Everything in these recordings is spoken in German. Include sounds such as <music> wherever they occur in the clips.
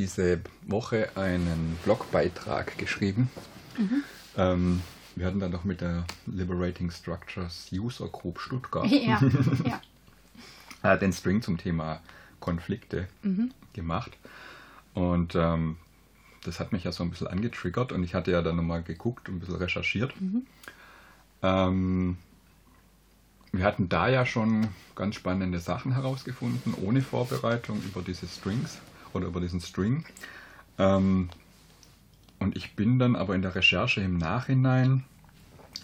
Diese Woche einen Blogbeitrag geschrieben. Mhm. Ähm, wir hatten dann doch mit der Liberating Structures User Group Stuttgart <laughs> ja, ja. <laughs> den String zum Thema Konflikte mhm. gemacht. Und ähm, das hat mich ja so ein bisschen angetriggert und ich hatte ja dann nochmal geguckt und ein bisschen recherchiert. Mhm. Ähm, wir hatten da ja schon ganz spannende Sachen herausgefunden, ohne Vorbereitung über diese Strings oder über diesen String. Ähm, und ich bin dann aber in der Recherche im Nachhinein,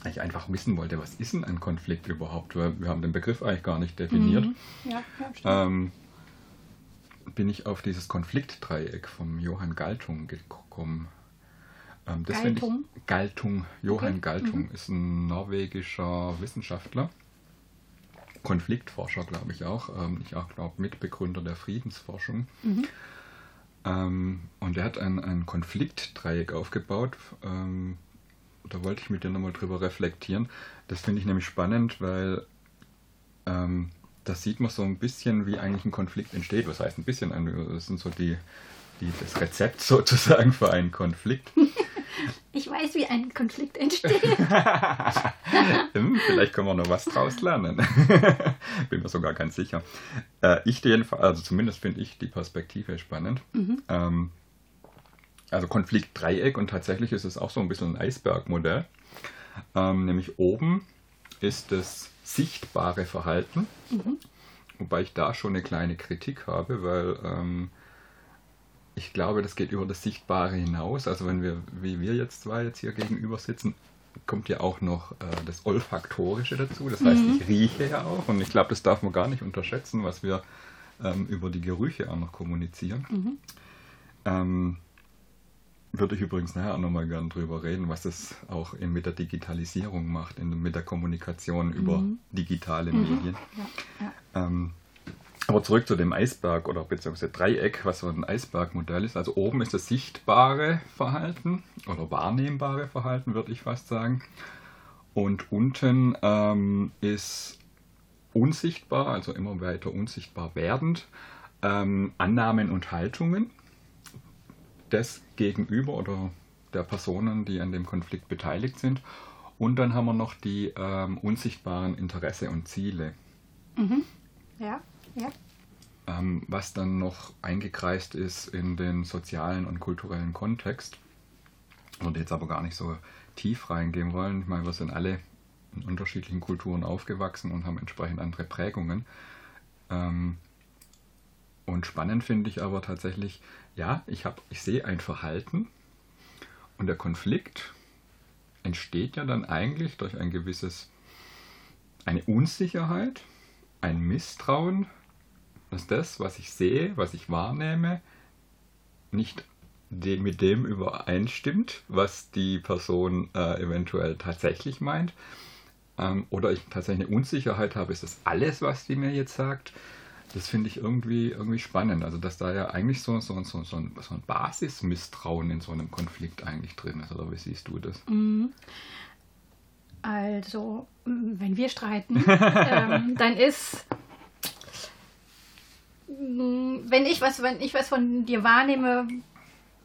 weil ich einfach wissen wollte, was ist denn ein Konflikt überhaupt, weil wir haben den Begriff eigentlich gar nicht definiert. Mhm. Ja, ja, ähm, bin ich auf dieses Konfliktdreieck vom Johann Galtung gekommen. Ähm, das Galtung? Ich, Galtung, Johann okay. Galtung mhm. ist ein norwegischer Wissenschaftler Konfliktforscher, glaube ich auch. Ähm, ich auch glaube Mitbegründer der Friedensforschung. Mhm. Ähm, und er hat ein, ein Konfliktdreieck aufgebaut. Ähm, da wollte ich mit dir nochmal drüber reflektieren. Das finde ich nämlich spannend, weil ähm, da sieht man so ein bisschen, wie eigentlich ein Konflikt entsteht. Was heißt ein bisschen? Das sind so die, die, das Rezept sozusagen für einen Konflikt. Ich weiß, wie ein Konflikt entsteht. <laughs> Hm, vielleicht können wir noch was draus lernen. <laughs> Bin mir sogar ganz sicher. Äh, ich jedenfalls, also zumindest finde ich die Perspektive spannend. Mhm. Ähm, also Konfliktdreieck und tatsächlich ist es auch so ein bisschen ein Eisbergmodell. Ähm, nämlich oben ist das sichtbare Verhalten, mhm. wobei ich da schon eine kleine Kritik habe, weil ähm, ich glaube, das geht über das Sichtbare hinaus. Also wenn wir, wie wir jetzt zwei jetzt hier gegenüber sitzen, kommt ja auch noch äh, das Olfaktorische dazu. Das heißt, mhm. ich rieche ja auch und ich glaube, das darf man gar nicht unterschätzen, was wir ähm, über die Gerüche auch noch kommunizieren. Mhm. Ähm, würde ich übrigens nachher auch nochmal gern drüber reden, was das auch in, mit der Digitalisierung macht, in, mit der Kommunikation mhm. über digitale mhm. Medien. Ja, ja. Ähm, aber zurück zu dem Eisberg oder beziehungsweise Dreieck, was so ein Eisbergmodell ist. Also oben ist das sichtbare Verhalten oder wahrnehmbare Verhalten, würde ich fast sagen. Und unten ähm, ist unsichtbar, also immer weiter unsichtbar werdend, ähm, Annahmen und Haltungen des Gegenüber oder der Personen, die an dem Konflikt beteiligt sind. Und dann haben wir noch die ähm, unsichtbaren Interesse und Ziele. Mhm. Ja. Ähm, was dann noch eingekreist ist in den sozialen und kulturellen Kontext. Würde jetzt aber gar nicht so tief reingehen wollen. Ich meine, wir sind alle in unterschiedlichen Kulturen aufgewachsen und haben entsprechend andere Prägungen. Ähm, und spannend finde ich aber tatsächlich, ja, ich, hab, ich sehe ein Verhalten und der Konflikt entsteht ja dann eigentlich durch ein gewisses, eine Unsicherheit, ein Misstrauen, dass das, was ich sehe, was ich wahrnehme, nicht mit dem übereinstimmt, was die Person äh, eventuell tatsächlich meint. Ähm, oder ich tatsächlich eine Unsicherheit habe, ist das alles, was die mir jetzt sagt? Das finde ich irgendwie, irgendwie spannend. Also, dass da ja eigentlich so, so, so, so, ein, so ein Basismisstrauen in so einem Konflikt eigentlich drin ist. Oder wie siehst du das? Mhm. Also, wenn wir streiten, <laughs> ähm, dann ist wenn ich was, wenn ich was von dir wahrnehme,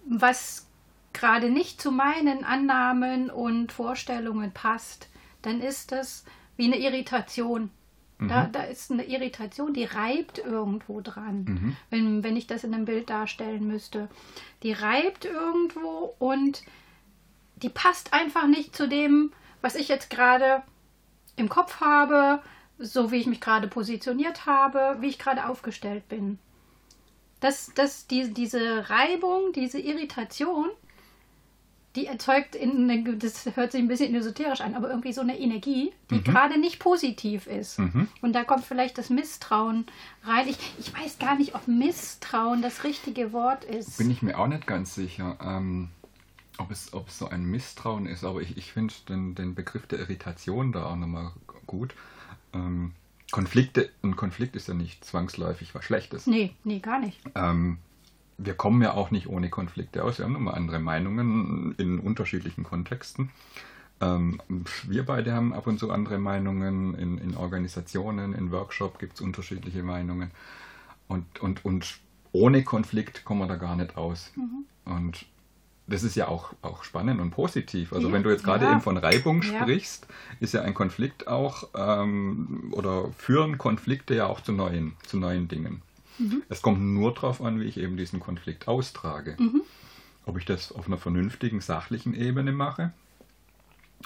was gerade nicht zu meinen Annahmen und Vorstellungen passt, dann ist das wie eine Irritation. Mhm. Da, da ist eine Irritation, die reibt irgendwo dran, mhm. wenn, wenn ich das in einem Bild darstellen müsste. Die reibt irgendwo und die passt einfach nicht zu dem, was ich jetzt gerade im Kopf habe, so wie ich mich gerade positioniert habe, wie ich gerade aufgestellt bin. Das, das, die, diese Reibung, diese Irritation, die erzeugt, in das hört sich ein bisschen esoterisch an, aber irgendwie so eine Energie, die mhm. gerade nicht positiv ist. Mhm. Und da kommt vielleicht das Misstrauen rein. Ich, ich weiß gar nicht, ob Misstrauen das richtige Wort ist. Bin ich mir auch nicht ganz sicher. Ähm, ob es, ob es so ein Misstrauen ist, aber ich, ich finde den, den Begriff der Irritation da auch nochmal gut ähm, Konflikte, ein Konflikt ist ja nicht zwangsläufig was Schlechtes. Nee, nee, gar nicht. Ähm, wir kommen ja auch nicht ohne Konflikte aus. Wir haben immer andere Meinungen in unterschiedlichen Kontexten. Ähm, wir beide haben ab und zu andere Meinungen. In, in Organisationen, in Workshops gibt es unterschiedliche Meinungen. Und, und, und ohne Konflikt kommen wir da gar nicht aus. Mhm. Und das ist ja auch, auch spannend und positiv. Also ja, wenn du jetzt gerade ja. eben von Reibung sprichst, ist ja ein Konflikt auch ähm, oder führen Konflikte ja auch zu neuen, zu neuen Dingen. Mhm. Es kommt nur darauf an, wie ich eben diesen Konflikt austrage. Mhm. Ob ich das auf einer vernünftigen, sachlichen Ebene mache,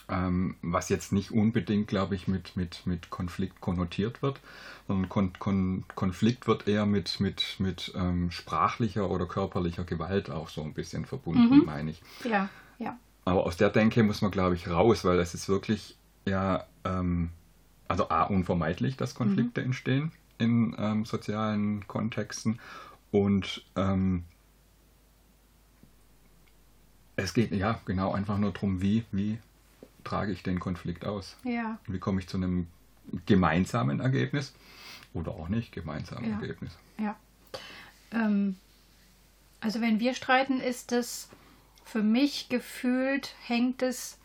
ähm, was jetzt nicht unbedingt, glaube ich, mit, mit, mit Konflikt konnotiert wird, sondern Kon Kon Konflikt wird eher mit, mit, mit ähm, sprachlicher oder körperlicher Gewalt auch so ein bisschen verbunden, mhm. meine ich. Ja, ja. Aber aus der Denke muss man, glaube ich, raus, weil es ist wirklich, ja, ähm, also A, unvermeidlich, dass Konflikte mhm. entstehen in ähm, sozialen Kontexten und ähm, es geht ja genau einfach nur darum, wie, wie trage ich den Konflikt aus? Ja. Wie komme ich zu einem gemeinsamen Ergebnis oder auch nicht gemeinsamen ja. Ergebnis? Ja. Ähm, also wenn wir streiten, ist es für mich gefühlt, hängt es,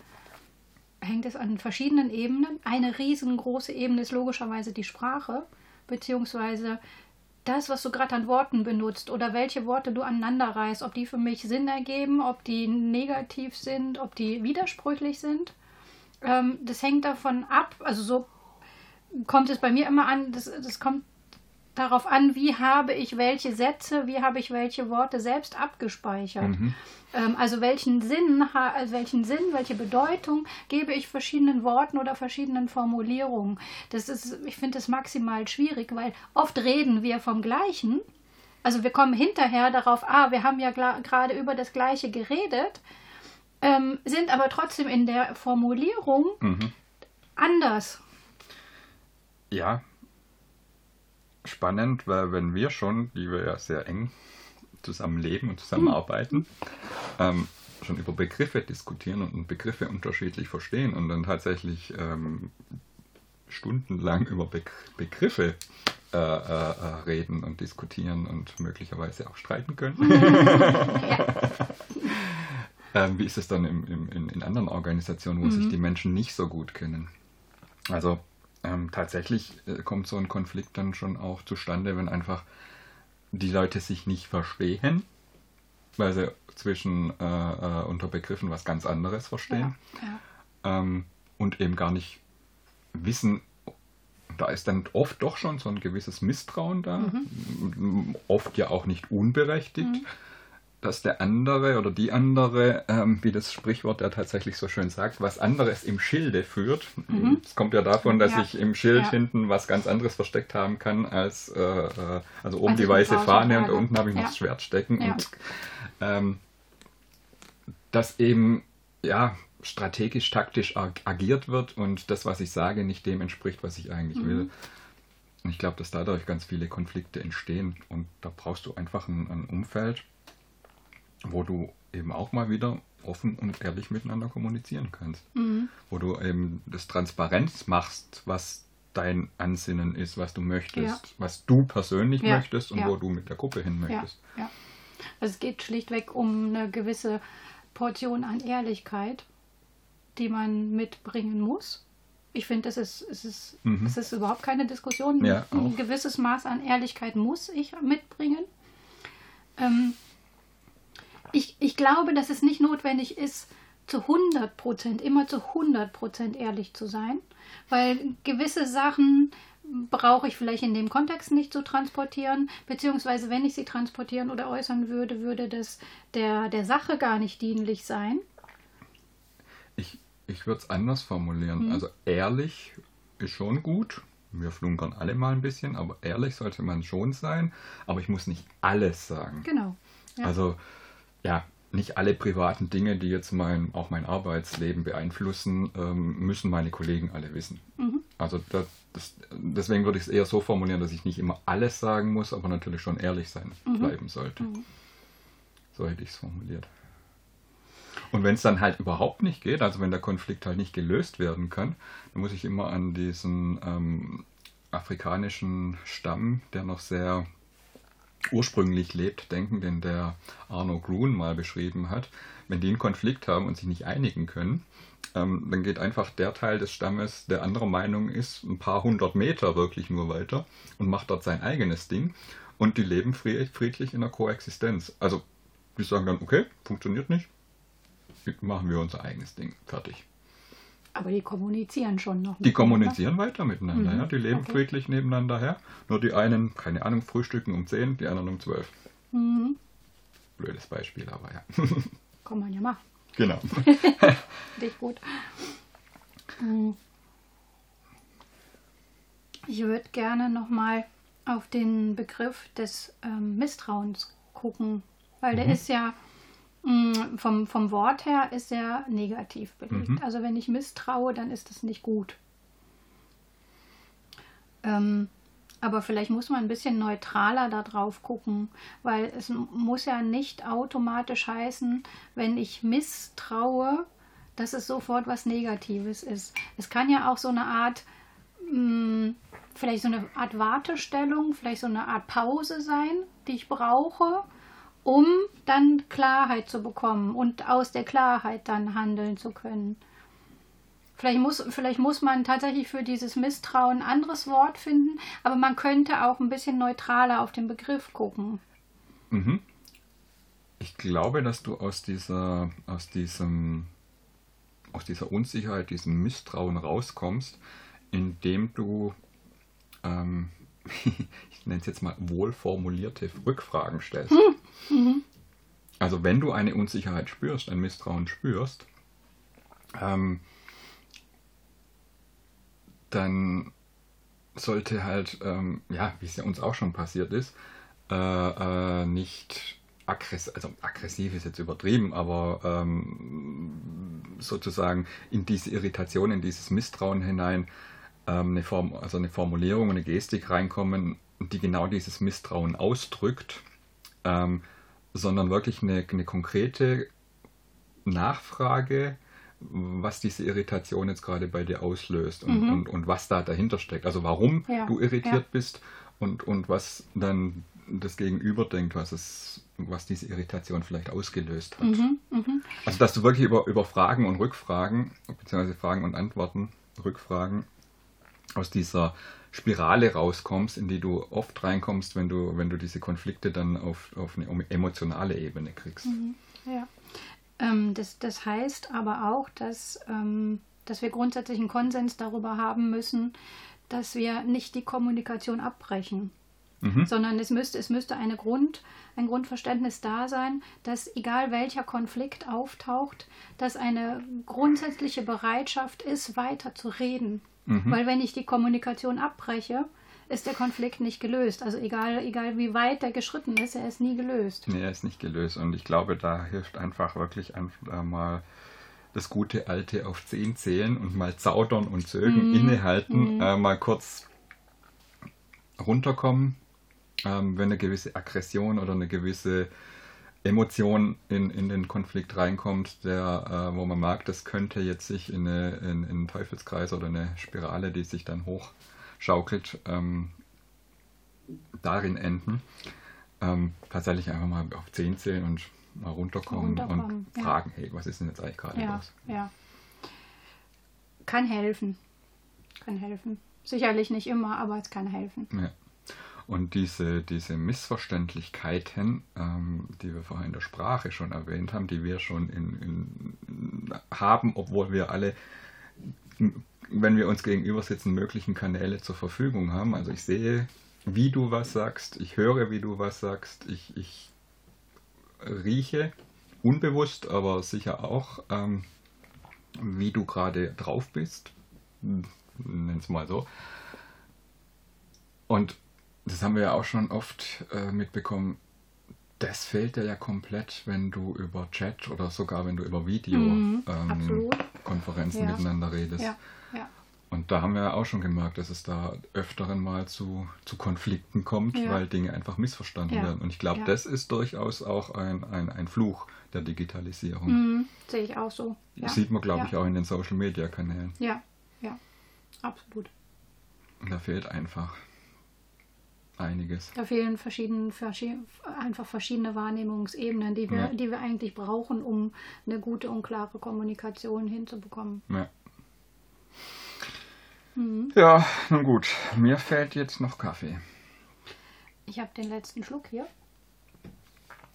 hängt es an verschiedenen Ebenen. Eine riesengroße Ebene ist logischerweise die Sprache, beziehungsweise das, was du gerade an Worten benutzt oder welche Worte du aneinander reißt, ob die für mich Sinn ergeben, ob die negativ sind, ob die widersprüchlich sind. Ähm, das hängt davon ab, also so kommt es bei mir immer an, das, das kommt darauf an, wie habe ich welche Sätze, wie habe ich welche Worte selbst abgespeichert. Mhm. Ähm, also welchen Sinn, also welchen Sinn, welche Bedeutung gebe ich verschiedenen Worten oder verschiedenen Formulierungen. Das ist, ich finde das maximal schwierig, weil oft reden wir vom Gleichen. Also wir kommen hinterher darauf, ah, wir haben ja gerade über das Gleiche geredet, ähm, sind aber trotzdem in der Formulierung mhm. anders. Ja, spannend, weil wenn wir schon, die wir ja sehr eng zusammen leben und zusammenarbeiten, mhm. ähm, schon über Begriffe diskutieren und Begriffe unterschiedlich verstehen und dann tatsächlich ähm, stundenlang über Be Begriffe äh, äh, äh, reden und diskutieren und möglicherweise auch streiten können. <laughs> ja. <laughs> Ähm, wie ist es dann im, im, in, in, anderen Organisationen, wo mhm. sich die Menschen nicht so gut kennen? Also ähm, tatsächlich äh, kommt so ein Konflikt dann schon auch zustande, wenn einfach die Leute sich nicht verstehen, weil sie zwischen äh, äh, unter Begriffen was ganz anderes verstehen ja, ja. Ähm, und eben gar nicht wissen, da ist dann oft doch schon so ein gewisses Misstrauen da, mhm. oft ja auch nicht unberechtigt. Mhm dass der andere oder die andere, ähm, wie das Sprichwort ja tatsächlich so schön sagt, was anderes im Schilde führt. Mhm. Es kommt ja davon, dass ja. ich im Schild ja. hinten was ganz anderes versteckt haben kann, als äh, äh also oben also die weiße Fahne und unten habe ich noch das Schwert stecken. Und ähm, dass eben ja strategisch, taktisch ag agiert wird und das, was ich sage, nicht dem entspricht, was ich eigentlich mhm. will. Und ich glaube, dass dadurch ganz viele Konflikte entstehen und da brauchst du einfach ein, ein Umfeld, wo du eben auch mal wieder offen und ehrlich miteinander kommunizieren kannst. Mhm. Wo du eben das Transparenz machst, was dein Ansinnen ist, was du möchtest, ja. was du persönlich ja. möchtest und ja. wo du mit der Gruppe hin möchtest. Also es geht schlichtweg um eine gewisse Portion an Ehrlichkeit, die man mitbringen muss. Ich finde, das ist, es ist, mhm. es ist überhaupt keine Diskussion. Ein gewisses Maß an Ehrlichkeit muss ich mitbringen. Ähm, ich, ich glaube, dass es nicht notwendig ist, zu 100 Prozent, immer zu 100 Prozent ehrlich zu sein, weil gewisse Sachen brauche ich vielleicht in dem Kontext nicht zu transportieren, beziehungsweise wenn ich sie transportieren oder äußern würde, würde das der, der Sache gar nicht dienlich sein. Ich, ich würde es anders formulieren. Hm. Also ehrlich ist schon gut. Wir flunkern alle mal ein bisschen, aber ehrlich sollte man schon sein. Aber ich muss nicht alles sagen. Genau. Ja. Also ja, nicht alle privaten Dinge, die jetzt mein, auch mein Arbeitsleben beeinflussen, ähm, müssen meine Kollegen alle wissen. Mhm. Also das, das, deswegen würde ich es eher so formulieren, dass ich nicht immer alles sagen muss, aber natürlich schon ehrlich sein mhm. bleiben sollte. Mhm. So hätte ich es formuliert. Und wenn es dann halt überhaupt nicht geht, also wenn der Konflikt halt nicht gelöst werden kann, dann muss ich immer an diesen ähm, afrikanischen Stamm, der noch sehr ursprünglich lebt, denken, den der Arno Grun mal beschrieben hat. Wenn die einen Konflikt haben und sich nicht einigen können, ähm, dann geht einfach der Teil des Stammes, der anderer Meinung ist, ein paar hundert Meter wirklich nur weiter und macht dort sein eigenes Ding. und die leben friedlich in der Koexistenz. Also die sagen dann, okay, funktioniert nicht, machen wir unser eigenes Ding, fertig. Aber die kommunizieren schon noch. Die kommunizieren weiter miteinander, Mhm, ja. Die leben okay. friedlich nebeneinander her. Nur die einen, keine Ahnung, frühstücken um 10, die anderen um 12. Mhm. Blödes Beispiel, aber ja. <laughs> Kann man ja machen. genau. <laughs> Dich gut. Hm. Ich würde gerne nochmal auf den Begriff des ähm, Misstrauens gucken, weil der ist ja vom, vom Wort her ist er negativ belegt. Mhm. Also wenn ich misstraue, dann ist das nicht gut. Ähm, aber vielleicht muss man ein bisschen neutraler da drauf gucken, weil es muss ja nicht automatisch heißen, wenn ich misstraue, dass es sofort was Negatives ist. Es kann ja auch so eine Art, mh, vielleicht so eine Art Wartestellung, vielleicht so eine Art Pause sein, die ich brauche, um dann Klarheit zu bekommen und aus der Klarheit dann handeln zu können. Vielleicht muss, vielleicht muss man tatsächlich für dieses Misstrauen ein anderes Wort finden, aber man könnte auch ein bisschen neutraler auf den Begriff gucken. Mhm. Ich glaube, dass du aus dieser, aus diesem, aus dieser Unsicherheit, diesem Misstrauen rauskommst, indem du, ähm, <laughs> ich nenne es jetzt mal wohlformulierte Rückfragen stellst. Also wenn du eine Unsicherheit spürst, ein Misstrauen spürst, ähm, dann sollte halt, ähm, ja, wie es ja uns auch schon passiert ist, äh, äh, nicht aggressiv, also aggressiv ist jetzt übertrieben, aber ähm, sozusagen in diese Irritation, in dieses Misstrauen hinein ähm, eine Form, also eine Formulierung, eine Gestik reinkommen, die genau dieses Misstrauen ausdrückt, ähm, sondern wirklich eine, eine konkrete Nachfrage, was diese Irritation jetzt gerade bei dir auslöst und, Mhm. und, und was da dahinter steckt. Also warum Ja, du irritiert ja. bist und, und was dann das Gegenüber denkt, was, es, was diese Irritation vielleicht ausgelöst hat. Mhm, mhm. Also dass du wirklich über, über Fragen und Rückfragen, beziehungsweise Fragen und Antworten, Rückfragen aus dieser Spirale rauskommst, in die du oft reinkommst, wenn du, wenn du diese Konflikte dann auf, auf eine emotionale Ebene kriegst. Ja. Ähm, das, das heißt aber auch, dass, ähm, dass wir grundsätzlich einen Konsens darüber haben müssen, dass wir nicht die Kommunikation abbrechen. Mhm. sondern es müsste, es müsste eine Grund, ein Grundverständnis da sein, dass egal welcher Konflikt auftaucht, dass eine grundsätzliche Bereitschaft ist, weiter zu reden. Mhm. Weil wenn ich die Kommunikation abbreche, ist der Konflikt nicht gelöst. Also egal, egal wie weit der geschritten ist, er ist nie gelöst. Nee, er ist nicht gelöst. Und ich glaube, da hilft einfach wirklich einfach mal das gute alte auf 10 zählen und mal zaudern und zögen, Mhm. innehalten, Mhm. äh, mal kurz runterkommen, ähm, wenn eine gewisse Aggression oder eine gewisse Emotion in, in den Konflikt reinkommt, der, äh, wo man merkt, das könnte jetzt sich in, eine, in, in einen Teufelskreis oder eine Spirale, die sich dann hochschaukelt, ähm, darin enden. Ähm, tatsächlich einfach mal auf 10 zählen und mal runterkommen, Runterkommen, und ja. fragen, hey, was ist denn jetzt eigentlich gerade Ja, los? ja. Kann helfen. Kann helfen. Sicherlich nicht immer, aber es kann helfen. Ja. Und diese, diese Missverständlichkeiten, ähm, die wir vorhin in der Sprache schon erwähnt haben, die wir schon in, in, haben, obwohl wir alle, wenn wir uns gegenüber sitzen, möglichen Kanäle zur Verfügung haben. Also ich sehe, wie du was sagst, ich höre, wie du was sagst, ich, ich rieche, unbewusst, aber sicher auch, ähm, wie du gerade drauf bist. Nenn es mal so. Und das haben wir ja auch schon oft äh, mitbekommen. Das fehlt dir ja komplett, wenn du über Chat oder sogar wenn du über Mhm, absolut. Videokonferenzen Ja. miteinander redest. Ja, ja. Und da haben wir ja auch schon gemerkt, dass es da öfteren mal zu, zu Konflikten kommt, weil Dinge einfach missverstanden werden. Und ich glaube, das ist durchaus auch ein, ein, ein Fluch der Digitalisierung. Mhm, sehe ich auch so. Ja. Sieht man, glaube ich, auch in den Social-Media-Kanälen. Ja, ja. Absolut. Da fehlt einfach einiges. Da fehlen verschiedene, verschi einfach verschiedene Wahrnehmungsebenen, die wir, Ja. die wir eigentlich brauchen, um eine gute und klare Kommunikation hinzubekommen. Ja. Mhm. Ja, nun gut. Mir fällt jetzt noch Kaffee. Ich habe den letzten Schluck hier.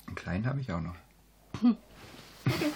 Einen kleinen habe ich auch noch. Okay.